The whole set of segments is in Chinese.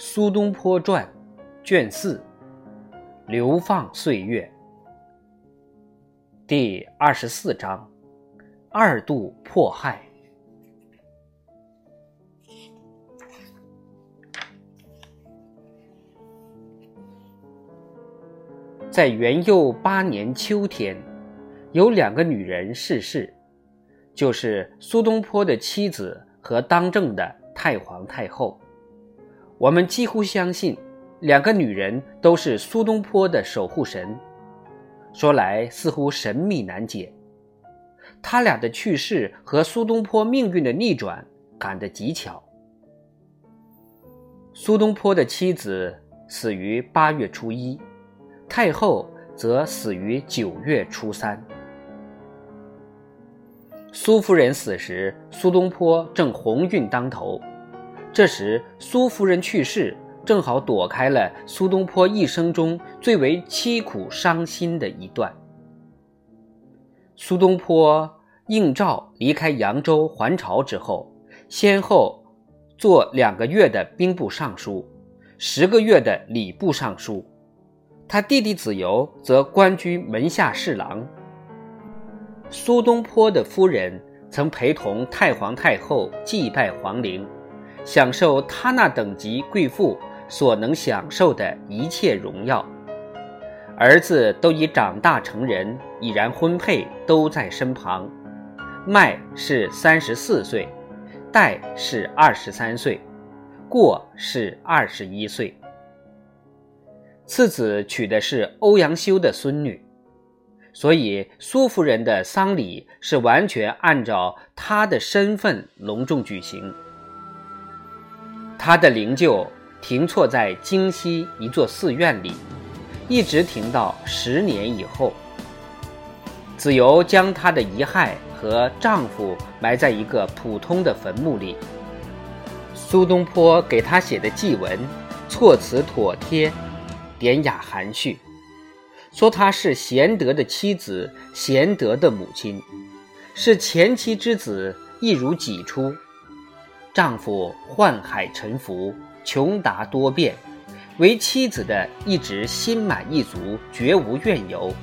苏东坡传》卷四《流放岁月》第二十四章：二度迫害。在元佑八年秋天，有两个女人逝世，就是苏东坡的妻子和当政的太皇太后。我们几乎相信，两个女人都是苏东坡的守护神。说来似乎神秘难解。他俩的去世和苏东坡命运的逆转赶得极巧。苏东坡的妻子死于八月初一，太后则死于九月初三。苏夫人死时，苏东坡正鸿运当头。这时，苏夫人去世，正好躲开了苏东坡一生中最为凄苦伤心的一段。苏东坡应召离开扬州还朝之后，先后做两个月的兵部尚书，十个月的礼部尚书。他弟弟子由则官居门下侍郎。苏东坡的夫人曾陪同太皇太后祭拜皇陵。享受他那等级贵妇所能享受的一切荣耀，儿子都已长大成人，已然婚配，都在身旁。麦是三十四岁，代是二十三岁，过是二十一岁。次子娶的是欧阳修的孙女，所以苏夫人的丧礼是完全按照她的身份隆重举行。他的灵柩停错在京西一座寺院里，一直停到十年以后。子由将她的遗骸和丈夫埋在一个普通的坟墓里。苏东坡给她写的祭文，措辞妥帖，典雅含蓄，说她是贤德的妻子，贤德的母亲，是前妻之子，一如己出。丈夫宦海沉浮，穷达多变，为妻子的一直心满意足，绝无怨尤。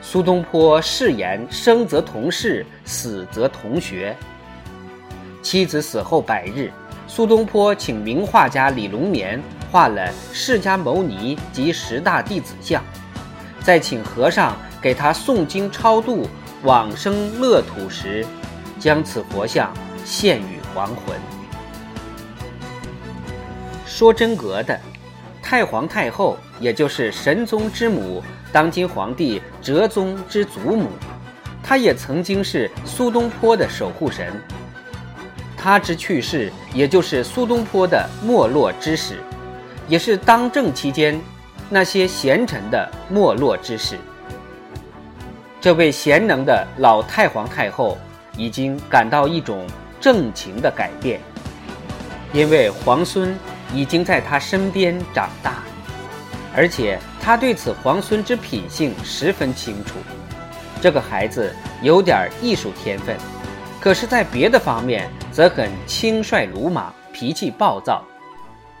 苏东坡誓言：生则同事，死则同学。妻子死后百日，苏东坡请名画家李龙年画了释迦牟尼及十大弟子像，再请和尚给他诵经超度往生乐土时，将此佛像献与。亡魂。说真格的，太皇太后，也就是神宗之母，当今皇帝哲宗之祖母，她也曾经是苏东坡的守护神。她之去世，也就是苏东坡的没落之始，也是当政期间那些贤臣的没落之始。这位贤能的老太皇太后，已经感到一种。政情的改变，因为皇孙已经在他身边长大，而且他对此皇孙之品性十分清楚。这个孩子有点艺术天分，可是，在别的方面则很轻率鲁莽，脾气暴躁，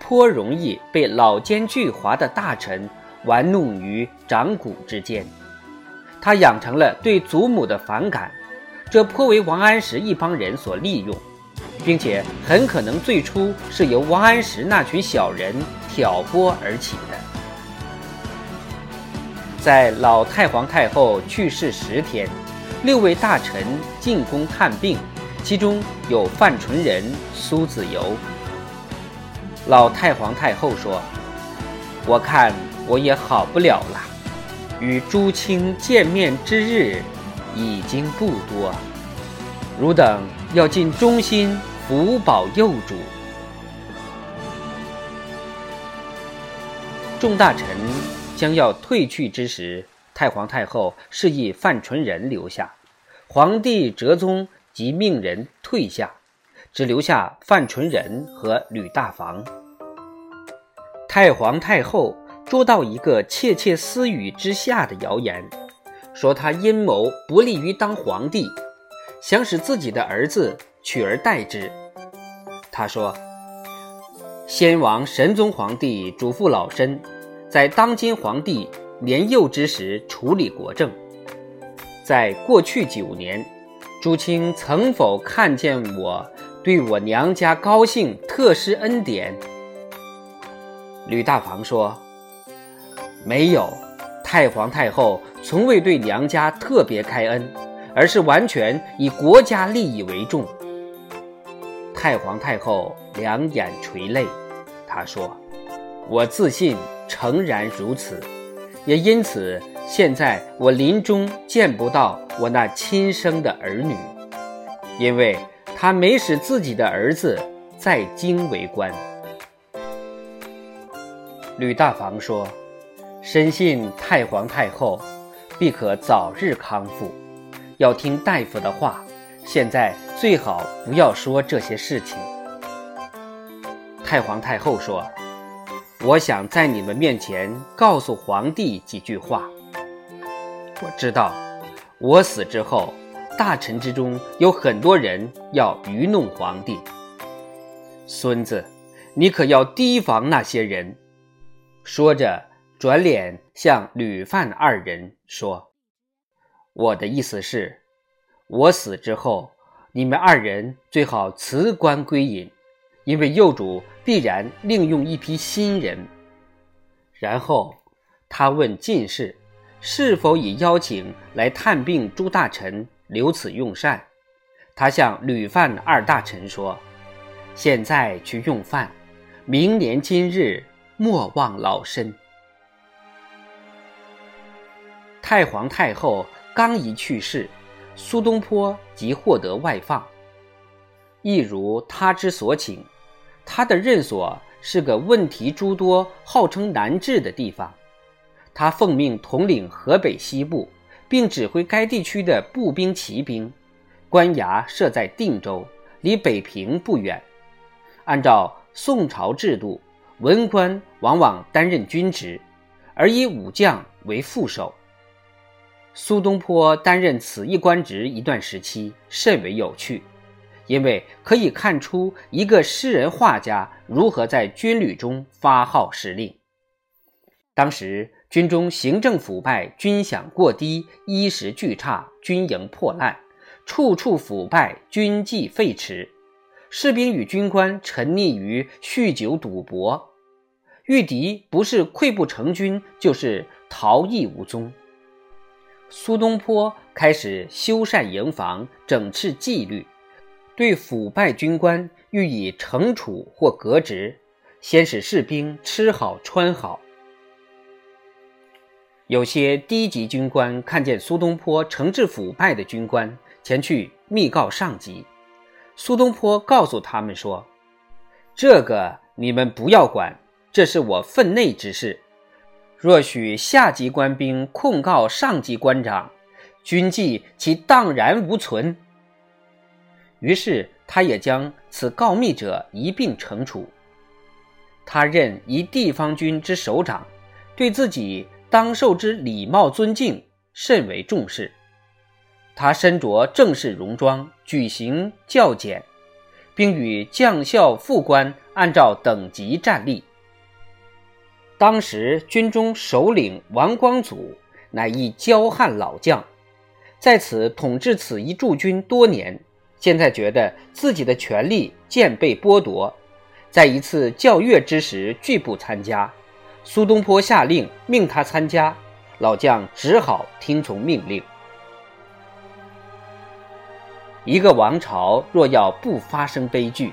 颇容易被老奸巨猾的大臣玩弄于掌骨之间。他养成了对祖母的反感。这颇为王安石一帮人所利用，并且很可能最初是由王安石那群小人挑拨而起的。在老太皇太后去世十天，六位大臣进宫探病，其中有范纯仁、苏子由。老太皇太后说：“我看我也好不了了，与朱清见面之日。”已经不多，汝等要尽忠心，福保幼主。众大臣将要退去之时，太皇太后示意范纯仁留下，皇帝哲宗即命人退下，只留下范纯仁和吕大房。太皇太后捉到一个窃窃私语之下的谣言。说他阴谋不利于当皇帝，想使自己的儿子取而代之。他说：“先王神宗皇帝嘱咐老身，在当今皇帝年幼之时处理国政。在过去九年，朱清曾否看见我对我娘家高兴，特施恩典？吕大房说：“没有，太皇太后从未对娘家特别开恩，而是完全以国家利益为重。”太皇太后两眼垂泪，她说：“我自信诚然如此，也因此。”现在我临终见不到我那亲生的儿女，因为他没使自己的儿子在京为官。吕大房说：“深信太皇太后必可早日康复，要听大夫的话。现在最好不要说这些事情。”太皇太后说：“我想在你们面前告诉皇帝几句话。”我知道，我死之后，大臣之中有很多人要愚弄皇帝。孙子，你可要提防那些人。说着，转脸向吕范二人说：“我的意思是，我死之后，你们二人最好辞官归隐，因为幼主必然另用一批新人。”然后他问进士。是否已邀请来探病诸大臣留此用膳？他向吕范二大臣说：“现在去用饭，明年今日莫忘老身。”太皇太后刚一去世，苏东坡即获得外放，一如他之所请。他的任所是个问题诸多、号称难治的地方。他奉命统领河北西部，并指挥该地区的步兵、骑兵。官衙设在定州，离北平不远。按照宋朝制度，文官往往担任军职，而以武将为副手。苏东坡担任此一官职一段时期，甚为有趣，因为可以看出一个诗人画家如何在军旅中发号施令。当时。军中行政腐败，军饷过低，衣食俱差，军营破烂，处处腐败，军纪废弛，士兵与军官沉溺于酗酒赌博，遇敌不是溃不成军，就是逃逸无踪。苏东坡开始修缮营房，整治纪律，对腐败军官予以惩处或革职，先使士兵吃好穿好。有些低级军官看见苏东坡惩治腐败的军官，前去密告上级。苏东坡告诉他们说：“这个你们不要管，这是我分内之事。若许下级官兵控告上级官长，军纪其荡然无存。”于是他也将此告密者一并惩处。他任一地方军之首长，对自己。当受之礼貌尊敬甚为重视，他身着正式戎装，举行教检，并与将校副官按照等级站立。当时军中首领王光祖乃一骄悍老将，在此统治此一驻军多年，现在觉得自己的权力渐被剥夺，在一次教阅之时拒不参加。苏东坡下令命他参加，老将只好听从命令。一个王朝若要不发生悲剧，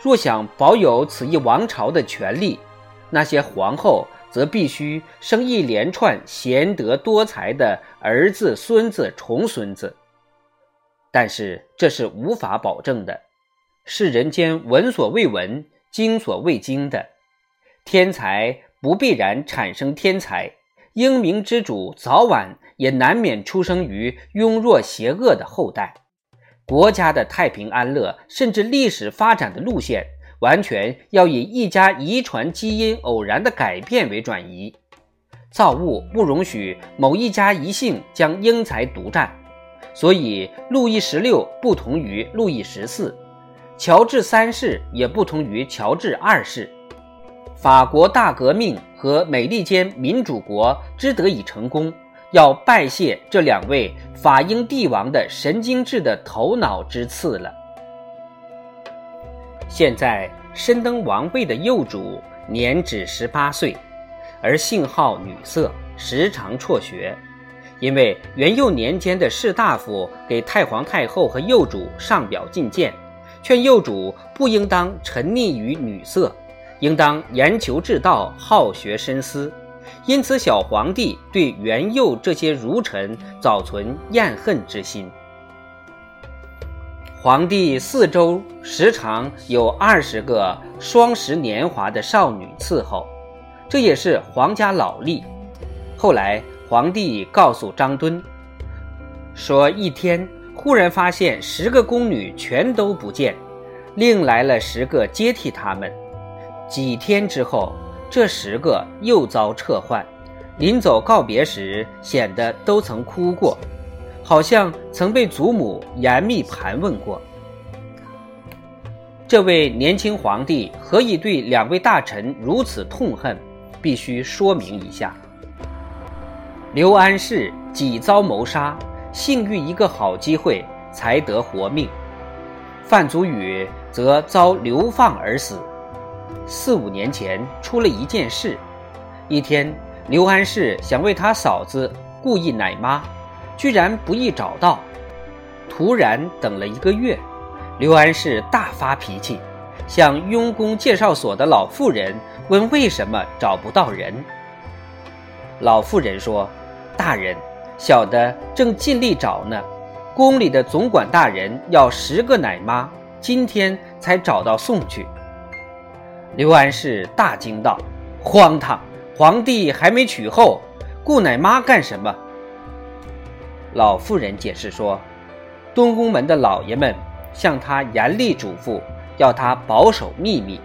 若想保有此一王朝的权利，那些皇后则必须生一连串贤德多才的儿子、孙子、重孙子。但是这是无法保证的，是人间闻所未闻、经所未经的天才。不必然产生天才，英明之主早晚也难免出生于庸弱邪恶的后代。国家的太平安乐，甚至历史发展的路线，完全要以一家遗传基因偶然的改变为转移。造物不容许某一家一姓将英才独占，所以路易十六不同于路易十四，乔治三世也不同于乔治二世。法国大革命和美利坚民主国之得以成功，要拜谢这两位法英帝王的神经质的头脑之赐了。现在身登王位的幼主年只十八岁，而姓号女色，时常辍学。因为元佑年间的士大夫给太皇太后和幼主上表进谏，劝幼主不应当沉溺于女色，应当研求治道，好学深思。因此，小皇帝对元佑这些儒臣早存厌恨之心。皇帝四周时常有二十个双十年华的少女伺候，这也是皇家老例。后来。皇帝告诉张敦，说一天忽然发现十个宫女全都不见，另来了十个接替他们。几天之后，这十个又遭撤换，临走告别时显得都曾哭过，好像曾被祖母严密盘问过。这位年轻皇帝何以对两位大臣如此痛恨？必须说明一下。刘安世几遭谋杀，幸遇一个好机会才得活命；范祖禹则遭流放而死。四五年前出了一件事：一天，刘安世想为他嫂子故意奶妈，居然不易找到。突然等了一个月，刘安世大发脾气，向雍宫介绍所的老妇人问为什么找不到人。老妇人说。大人，小的正尽力找呢。宫里的总管大人要十个奶妈，今天才找到送去。刘安世大惊道：“荒唐！皇帝还没娶后，雇奶妈干什么？”老妇人解释说：“东宫门的老爷们向他严厉嘱咐，要他保守秘密。”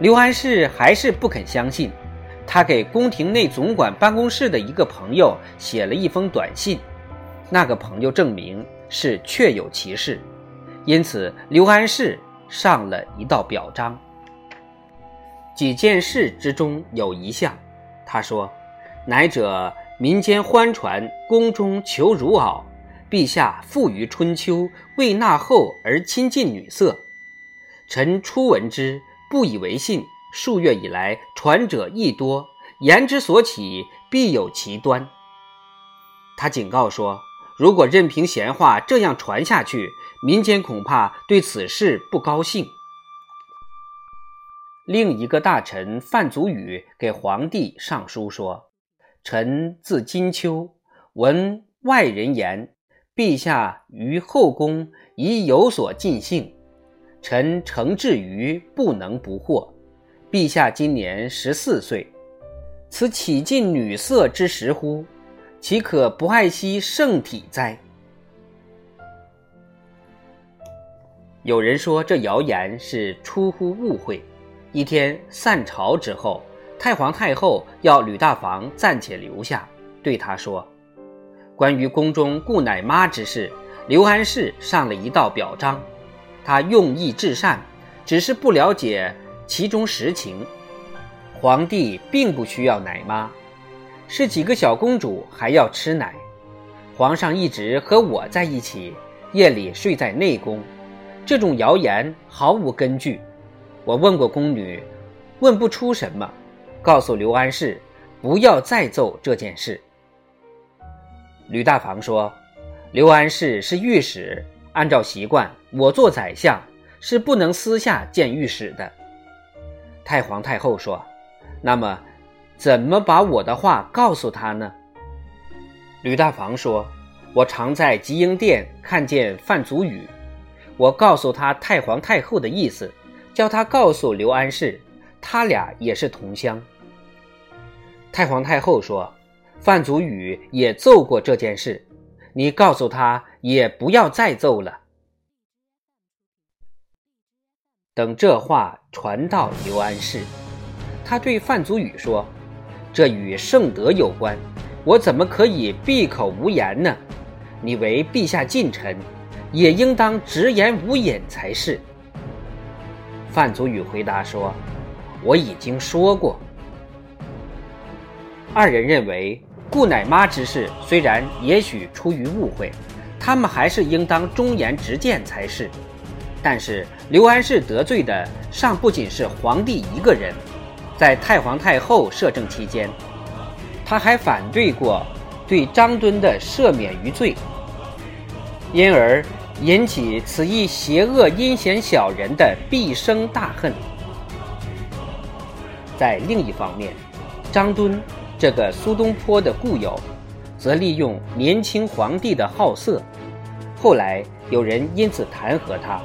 刘安世还是不肯相信。他给宫廷内总管办公室的一个朋友写了一封短信，那个朋友证明是确有其事，因此刘安世上了一道表彰。几件事之中有一项，他说：“乃者民间欢传宫中求乳袄，陛下富于春秋，为纳后而亲近女色。臣初闻之，不以为信。”数月以来，传者亦多，言之所起，必有其端。他警告说，如果任凭闲话这样传下去，民间恐怕对此事不高兴。另一个大臣范祖禹给皇帝上书说：“臣自金秋，闻外人言，陛下于后宫已有所尽兴，臣诚至于不能不获。”陛下今年十四岁，此岂尽女色之时乎？岂可不爱惜圣体哉？有人说这谣言是出乎误会。一天散朝之后，太皇太后要吕大房暂且留下，对他说：“关于宫中雇奶妈之事，刘安世上了一道表彰，他用意至善，只是不了解。”其中实情，皇帝并不需要奶妈，是几个小公主还要吃奶。皇上一直和我在一起，夜里睡在内宫，这种谣言毫无根据。我问过宫女，问不出什么，告诉刘安世不要再奏这件事。吕大房说，刘安世是御史，按照习惯，我做宰相是不能私下见御史的。太皇太后说：“那么，怎么把我的话告诉他呢？”吕大房说：“我常在吉英殿看见范祖禹，我告诉他太皇太后的意思，叫他告诉刘安世，他俩也是同乡。”太皇太后说：“范祖禹也奏过这件事，你告诉他也不要再奏了。”等这话传到刘安世，他对范祖禹说：“这与圣德有关，我怎么可以闭口无言呢？你为陛下近臣，也应当直言无隐才是。”范祖禹回答说：“我已经说过。二人认为，顾奶妈之事虽然也许出于误会，他们还是应当忠言直谏才是。但是刘安世得罪的尚不仅是皇帝一个人，在太皇太后摄政期间，他还反对过对张敦的赦免于罪，因而引起此一邪恶阴险小人的毕生大恨。在另一方面，张敦这个苏东坡的故友，则利用年轻皇帝的好色，后来有人因此弹劾他。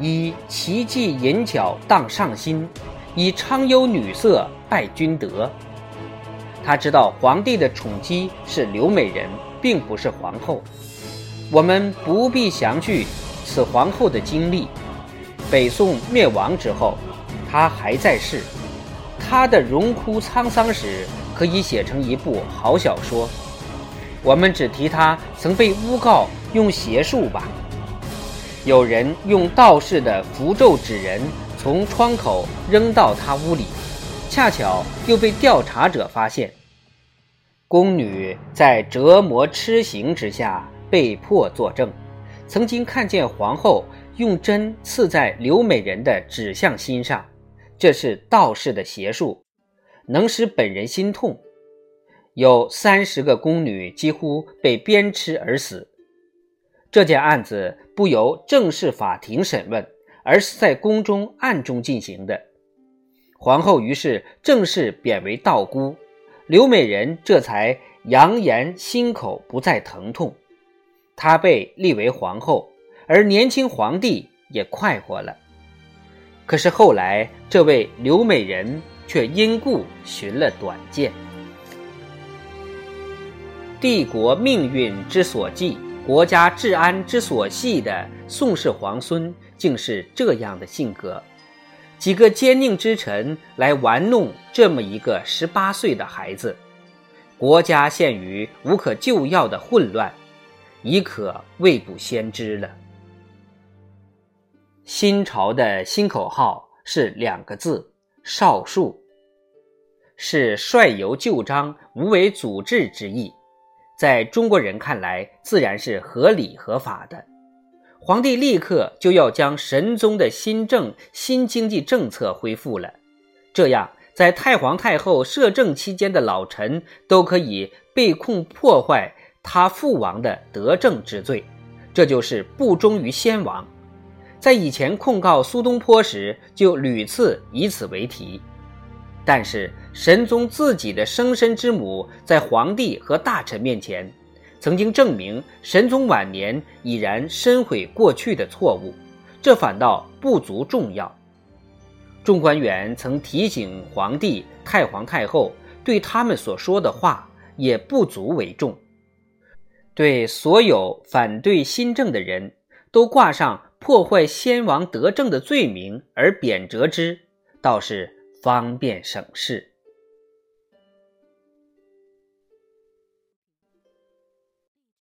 以奇技淫巧荡上心，以昌幽女色败君德。他知道皇帝的宠姬是刘美人，并不是皇后。我们不必详叙此皇后的经历。北宋灭亡之后，他还在世，他的荣枯沧桑史可以写成一部好小说。我们只提他曾被诬告用邪术吧。有人用道士的符咒纸人从窗口扔到他屋里，恰巧又被调查者发现。宫女在折磨痴刑之下被迫作证，曾经看见皇后用针刺在刘美人的指向心上，这是道士的邪术，能使本人心痛。有三十个宫女几乎被鞭笞而死。这件案子不由正式法庭审问，而是在宫中暗中进行的。皇后于是正式贬为道姑，刘美人这才扬言心口不再疼痛。她被立为皇后，而年轻皇帝也快活了。可是后来，这位刘美人却因故寻了短见。帝国命运之所寄。国家治安之所系的宋氏皇孙，竟是这样的性格。几个奸佞之臣来玩弄这么一个十八岁的孩子，国家陷于无可救药的混乱，已可未卜先知了。新朝的新口号是两个字：少数，是率由旧章，无为祖制之意。在中国人看来，自然是合理合法的。皇帝立刻就要将神宗的新政、新经济政策恢复了，这样在太皇太后摄政期间的老臣都可以被控破坏他父王的德政之罪，这就是不忠于先王。在以前控告苏东坡时，就屡次以此为题。但是神宗自己的生身之母在皇帝和大臣面前，曾经证明神宗晚年已然深悔过去的错误，这反倒不足重要。众官员曾提醒皇帝、太皇太后，对他们所说的话也不足为重。对所有反对新政的人都挂上破坏先王德政的罪名而贬谪之，倒是。方便省事。